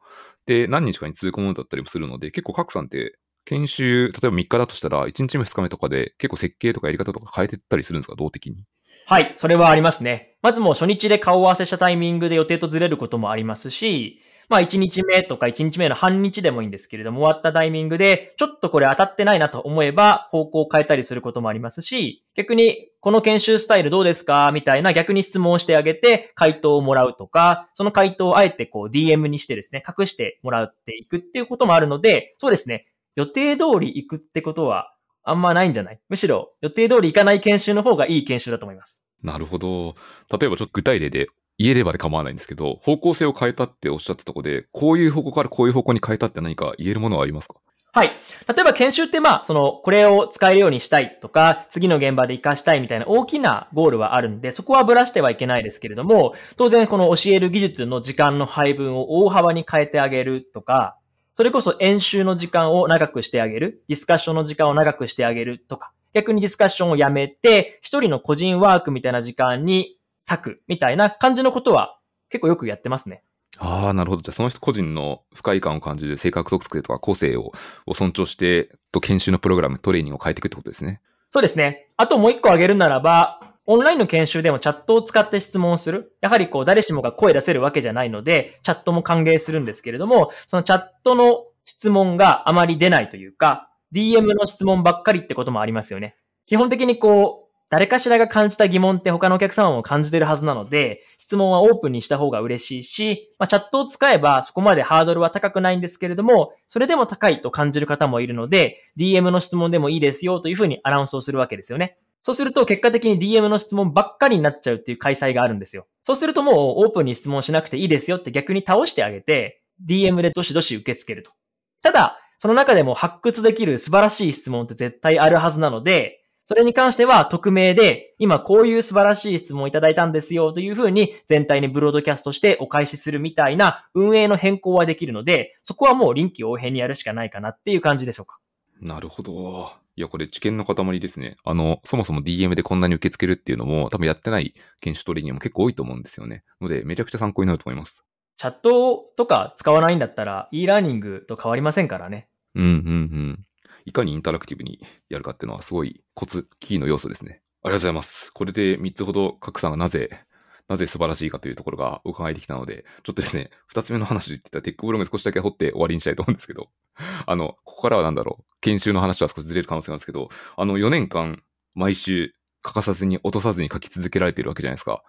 で、何日かに続くものだったりもするので、結構各さんって研修、例えば3日だとしたら、1日目2日目とかで結構設計とかやり方とか変えてったりするんですか？動的に。はい、それはありますね。まずもう初日で顔合わせしたタイミングで予定とずれることもありますし、まあ1日目とか1日目の半日でもいいんですけれども、終わったタイミングで、ちょっとこれ当たってないなと思えば、方向を変えたりすることもありますし、逆に、この研修スタイルどうですか？みたいな逆に質問してあげて、回答をもらうとか、その回答をあえてこう DM にしてですね、隠してもらっていくっていうこともあるので、そうですね、予定通り行くってことは、あんまないんじゃない？むしろ、予定通り行かない研修の方がいい研修だと思います。なるほど。例えばちょっと具体例で言えればで構わないんですけど、方向性を変えたっておっしゃったところで、こういう方向からこういう方向に変えたって何か言えるものはありますか？はい。例えば研修ってまあ、その、これを使えるようにしたいとか、次の現場で活かしたいみたいな大きなゴールはあるんで、そこはぶらしてはいけないですけれども、当然この教える技術の時間の配分を大幅に変えてあげるとか、それこそ演習の時間を長くしてあげる、ディスカッションの時間を長くしてあげるとか、逆にディスカッションをやめて、一人の個人ワークみたいな時間に割くみたいな感じのことは結構よくやってますね。ああ、なるほど。じゃあ、その人個人の不快感を感じる性格特性とか個性をを尊重して、と研修のプログラム、トレーニングを変えていくってことですね。そうですね。あともう一個挙げるならば、オンラインの研修でもチャットを使って質問をする。やはりこう誰しもが声出せるわけじゃないので、チャットも歓迎するんですけれども、そのチャットの質問があまり出ないというか、DM の質問ばっかりってこともありますよね。基本的にこう、誰かしらが感じた疑問って他のお客様も感じてるはずなので、質問はオープンにした方が嬉しいし、まあ、チャットを使えばそこまでハードルは高くないんですけれども、それでも高いと感じる方もいるので、DM の質問でもいいですよというふうにアナウンスをするわけですよね。そうすると結果的に DM の質問ばっかりになっちゃうっていう開催があるんですよ。そうするともうオープンに質問しなくていいですよって逆に倒してあげて、DM でどしどし受け付けると。ただ、その中でも発掘できる素晴らしい質問って絶対あるはずなので、それに関しては匿名で、今こういう素晴らしい質問をいただいたんですよというふうに全体にブロードキャストしてお返しするみたいな運営の変更はできるので、そこはもう臨機応変にやるしかないかなっていう感じでしょうか。なるほど。いや、これ知見の塊ですね。あの、そもそも DM でこんなに受け付けるっていうのも、多分やってない研修トレーニングも結構多いと思うんですよね。ので、めちゃくちゃ参考になると思います。チャットとか使わないんだったら e ラーニングと変わりませんからね。うん、うん、うん。いかにインタラクティブにやるかっていうのはすごいコツ、キーの要素ですね。ありがとうございます。これで3つほど、カクさんがなぜ、なぜ素晴らしいかというところが伺いできたので、ちょっとですね、2つ目の話で言ってたテックブログ少しだけ掘って終わりにしたいと思うんですけど、あの、ここからはなんだろう、研修の話は少しずれる可能性なんですけど、あの、4年間、毎週、欠かさずに落とさずに書き続けられているわけじゃないですか。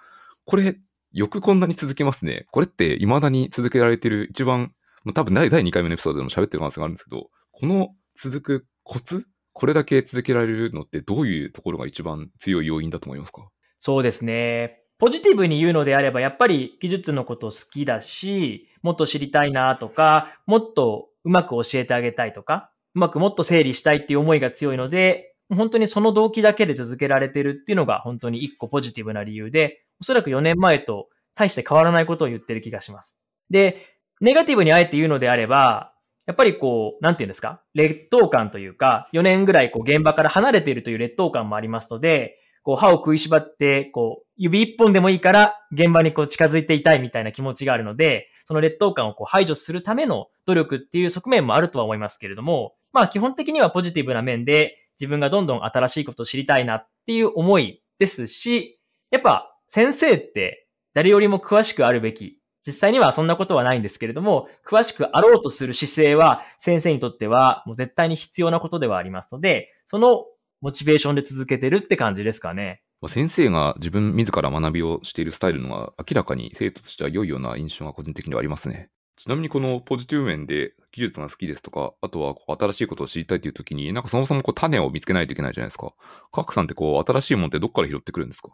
これ、よくこんなに続けますね。これって未だに続けられている一番、まあ多分第2回目のエピソードでも喋ってる可能性があるんですけど、この続くコツこれだけ続けられるのってどういうところが一番強い要因だと思いますか？そうですね。ポジティブに言うのであれば、やっぱり技術のこと好きだし、もっと知りたいなとか、もっとうまく教えてあげたいとか、うまくもっと整理したいっていう思いが強いので、本当にその動機だけで続けられてるっていうのが本当に一個ポジティブな理由で、おそらく4年前と大して変わらないことを言ってる気がします。で、ネガティブにあえて言うのであれば、やっぱりこう、なんていうんですか、劣等感というか、4年ぐらいこう現場から離れているという劣等感もありますので、こう歯を食いしばって、こう、指一本でもいいから現場にこう近づいていたいみたいな気持ちがあるので、その劣等感をこう排除するための努力っていう側面もあるとは思いますけれども、まあ基本的にはポジティブな面で自分がどんどん新しいことを知りたいなっていう思いですし、やっぱ先生って誰よりも詳しくあるべき実際にはそんなことはないんですけれども、詳しくあろうとする姿勢は先生にとってはもう絶対に必要なことではありますので、そのモチベーションで続けてるって感じですかね。まあ先生が自分自ら学びをしているスタイルのが明らかに生徒としては良いような印象が個人的にはありますね。ちなみにこのポジティブ面で技術が好きですとか、あとはこう新しいことを知りたいという時に、なんかそもそもこう種を見つけないといけないじゃないですか。カックさんってこう新しいものってどっから拾ってくるんですか？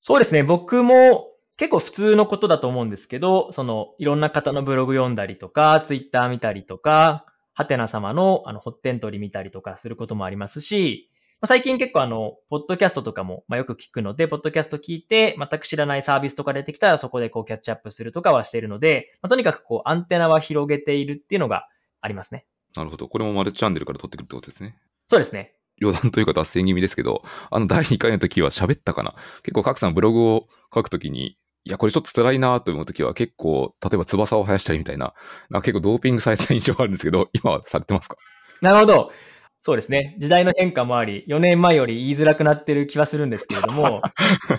そうですね。僕も結構普通のことだと思うんですけど、そのいろんな方のブログ読んだりとか、ツイッター見たりとか、ハテナ様のあの、ホッテントリ見たりとかすることもありますし、まあ最近結構あの、ポッドキャストとかも、まあ、よく聞くので、ポッドキャスト聞いて、全く知らないサービスとか出てきたらそこでこうキャッチアップするとかはしているので、まあ、とにかくこうアンテナは広げているっていうのがありますね。なるほど。これもマルチチャンネルから取ってくるってことですね。そうですね。余談というか脱線気味ですけど、あの第2回の時は喋ったかな結構カクさんブログを書くときに、いや、これちょっと辛いなと思うときは結構、例えば翼を生やしたりみたいな、なんか結構ドーピングされた印象があるんですけど、今はされてますか？なるほど。そうですね。時代の変化もあり、4年前より言いづらくなってる気はするんですけれども、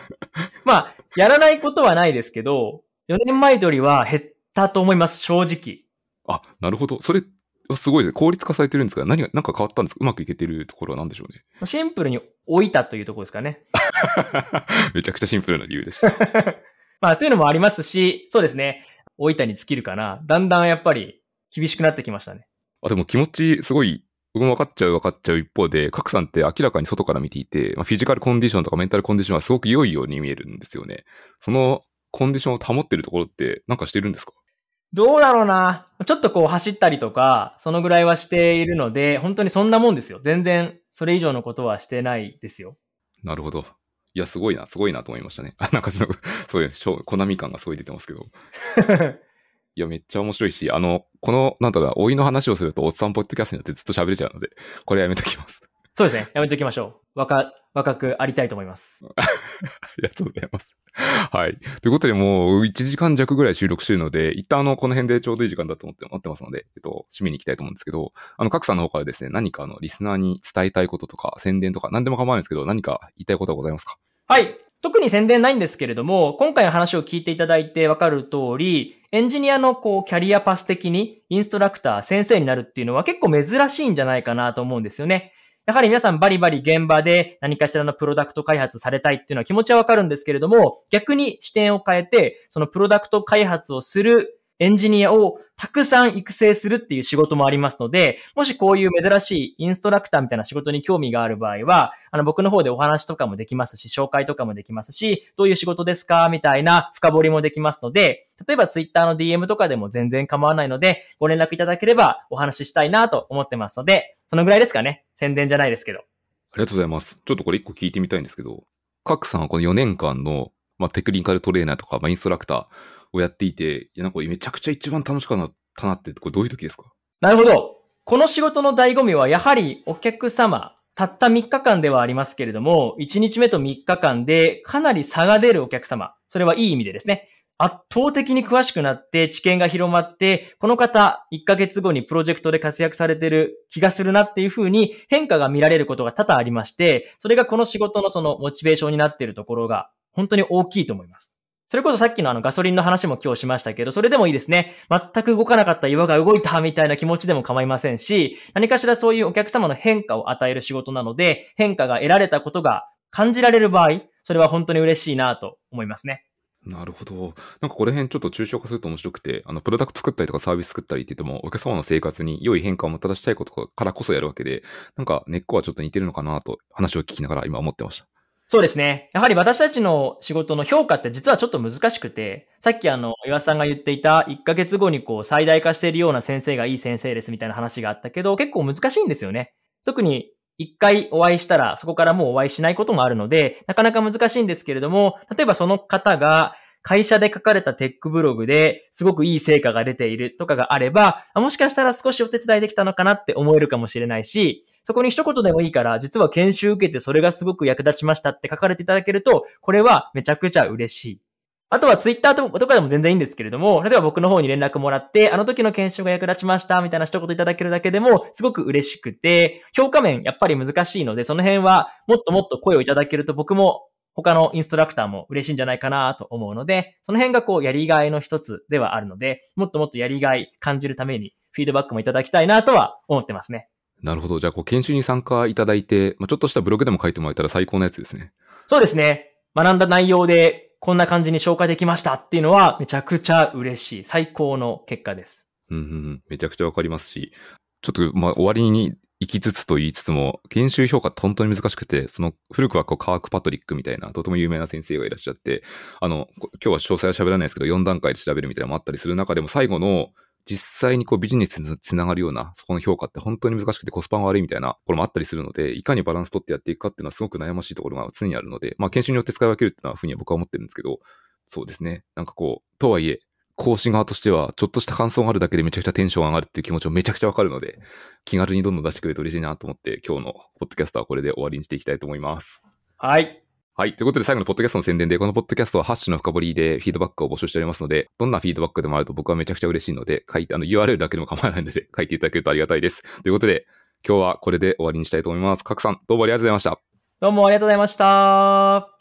まあ、やらないことはないですけど、4年前よりは減ったと思います、正直。あ、なるほど。それ、すごいですね。効率化されてるんですか？何が、なんか変わったんですか？うまくいけてるところは何でしょうね。シンプルに置いたというところですかね。めちゃくちゃシンプルな理由でした。まあ、というのもありますし、そうですね。置いたに尽きるかな。だんだんやっぱり厳しくなってきましたね。あ、でも気持ちすごい、僕も分かっちゃう分かっちゃう一方で、カクさんって明らかに外から見ていて、まあ、フィジカルコンディションとかメンタルコンディションはすごく良いように見えるんですよね。そのコンディションを保ってるところってなんかしてるんですか？どうだろうな。ちょっとこう走ったりとか、そのぐらいはしているので、本当にそんなもんですよ。全然それ以上のことはしてないですよ。なるほど。いや、すごいな、すごいなと思いましたね。あ なんかその、そういう、コナミ感がすごい出てますけど。いや、めっちゃ面白いし、あの、この、なんだろう、老いの話をすると、おっさんポッドキャストになってずっと喋れちゃうので、これやめときます。そうですね。やめときましょう。若、若くありたいと思います。ありがとうございます。はい。ということで、もう1時間弱ぐらい収録してるので、一旦あの、この辺でちょうどいい時間だと思って思ってますので、えっと、締めに行きたいと思うんですけど、あの、各さんの方からですね、何かあの、リスナーに伝えたいこととか、宣伝とか、何でも構わないんですけど、何か言いたいことはございますか？はい。特に宣伝ないんですけれども、今回の話を聞いていただいてわかる通り、エンジニアのこう、キャリアパス的にインストラクター、先生になるっていうのは結構珍しいんじゃないかなと思うんですよね。やはり皆さんバリバリ現場で何かしらのプロダクト開発されたいっていうのは気持ちはわかるんですけれども、逆に視点を変えて、そのプロダクト開発をするエンジニアをたくさん育成するっていう仕事もありますので、もしこういう珍しいインストラクターみたいな仕事に興味がある場合は、あの僕の方でお話とかもできますし、紹介とかもできますし、どういう仕事ですかみたいな深掘りもできますので、例えばツイッターの DM とかでも全然構わないので、ご連絡いただければお話ししたいなと思ってますので、そのぐらいですかね。宣伝じゃないですけど。ありがとうございます。ちょっとこれ一個聞いてみたいんですけど、カクさんはこの4年間の、まあ、テクニカルトレーナーとか、まあ、インストラクターをやっていて、いや、なんかめちゃくちゃ一番楽しかったなって、これどういう時ですか？なるほど。この仕事の醍醐味はやはりお客様、たった3日間ではありますけれども、1日目と3日間でかなり差が出るお客様。それはいい意味でですね。圧倒的に詳しくなって知見が広まって、この方1ヶ月後にプロジェクトで活躍されてる気がするなっていう風に変化が見られることが多々ありまして、それがこの仕事のそのモチベーションになっているところが本当に大きいと思います。それこそさっきのあのガソリンの話も今日しましたけど、それでもいいですね。全く動かなかった岩が動いたみたいな気持ちでも構いませんし、何かしらそういうお客様の変化を与える仕事なので、変化が得られたことが感じられる場合、それは本当に嬉しいなと思いますね。なるほど。なんかこれ辺ちょっと抽象化すると面白くて、あの、プロダクト作ったりとかサービス作ったりって言っても、お客様の生活に良い変化をもたらしたいことからこそやるわけで、なんか根っこはちょっと似てるのかなと話を聞きながら今思ってました。そうですね。やはり私たちの仕事の評価って実はちょっと難しくて、さっきあの、岩田さんが言っていた1ヶ月後にこう最大化しているような先生がいい先生ですみたいな話があったけど、結構難しいんですよね。特に一回お会いしたらそこからもうお会いしないこともあるので、なかなか難しいんですけれども、例えばその方が会社で書かれたテックブログですごくいい成果が出ているとかがあれば、もしかしたら少しお手伝いできたのかなって思えるかもしれないし、そこに一言でもいいから、実は研修受けてそれがすごく役立ちましたって書かれていただけると、これはめちゃくちゃ嬉しい。あとはツイッターとかでも全然いいんですけれども、例えば僕の方に連絡もらって、あの時の研修が役立ちましたみたいな一言いただけるだけでもすごく嬉しくて、評価面やっぱり難しいので、その辺はもっともっと声をいただけると僕も他のインストラクターも嬉しいんじゃないかなと思うので、その辺がこうやりがいの一つではあるので、もっともっとやりがい感じるためにフィードバックもいただきたいなとは思ってますね。なるほど。じゃあ、こう、研修に参加いただいて、まあ、ちょっとしたブログでも書いてもらえたら最高のやつですね。そうですね。学んだ内容でこんな感じに紹介できましたっていうのはめちゃくちゃ嬉しい。最高の結果です。うんうんうん。めちゃくちゃわかりますし、ちょっと、まあ、終わりに行きつつと言いつつも、研修評価って本当に難しくて、その、古くはこう、カーク・パトリックみたいな、とても有名な先生がいらっしゃって、あの、今日は詳細は喋らないですけど、4段階で調べるみたいなのもあったりする中でも、最後の、実際にこうビジネスにつながるような、そこの評価って本当に難しくてコスパが悪いみたいなころもあったりするので、いかにバランス取ってやっていくかっていうのはすごく悩ましいところが常にあるので、まあ研修によって使い分けるっていうのはふうには僕は思ってるんですけど、そうですね。なんかこう、とはいえ、講師側としては、ちょっとした感想があるだけでめちゃくちゃテンション上がるっていう気持ちもめちゃくちゃわかるので、気軽にどんどん出してくれると嬉しいなと思って、今日のポッドキャストはこれで終わりにしていきたいと思います。はい。はい。ということで、最後のポッドキャストの宣伝で、このポッドキャストはハッシュの深掘りでフィードバックを募集しておりますので、どんなフィードバックでもあると僕はめちゃくちゃ嬉しいので、書いて、あの URL だけでも構わないので、書いていただけるとありがたいです。ということで、今日はこれで終わりにしたいと思います。賀来さん、どうもありがとうございました。どうもありがとうございました。